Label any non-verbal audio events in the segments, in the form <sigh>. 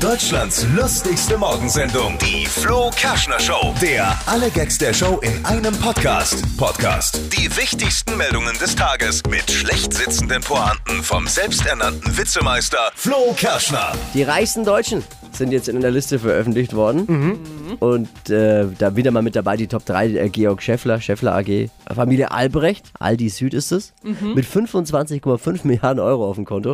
Deutschlands lustigste Morgensendung, die Flo Kerschner Show. Der alle Gags der Show in einem Podcast. Podcast. Die wichtigsten Meldungen des Tages mit schlecht sitzenden Pointen vom selbsternannten Witzemeister Flo Kerschner. Die reichsten Deutschen sind jetzt in einer Liste veröffentlicht worden. Und äh, da wieder mal mit dabei die Top 3, äh, Georg Scheffler, Scheffler AG, Familie Albrecht, Aldi Süd ist es, mit 25,5 Milliarden Euro auf dem Konto.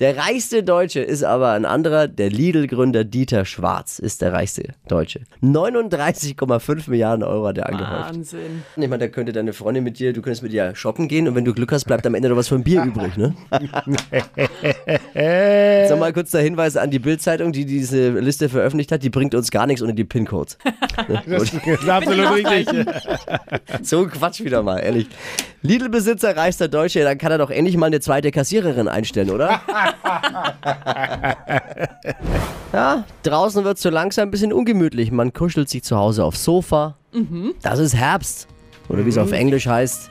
Der reichste Deutsche ist aber ein anderer, der Lidl-Gründer Dieter Schwarz ist der reichste Deutsche. 39,5 Milliarden Euro hat er angehäuft. Wahnsinn. Ich meine, da könnte deine Freundin mit dir, du könntest mit ihr shoppen gehen und wenn du Glück hast, bleibt am Ende noch was von Bier <laughs> übrig, ne? <laughs> <laughs> Jetzt noch mal kurz der Hinweis an die Bild-Zeitung, die diese Liste veröffentlicht hat, die bringt uns gar nichts ohne die PIN-Codes. <laughs> Das <laughs> <laughs> ist absolut richtig. So ein Quatsch wieder mal, ehrlich. Lidl-Besitzer, reichster Deutsche, dann kann er doch endlich mal eine zweite Kassiererin einstellen, oder? ja, draußen wird es so langsam ein bisschen ungemütlich. Man kuschelt sich zu Hause aufs Sofa. Das ist Herbst. Oder wie es auf Englisch heißt,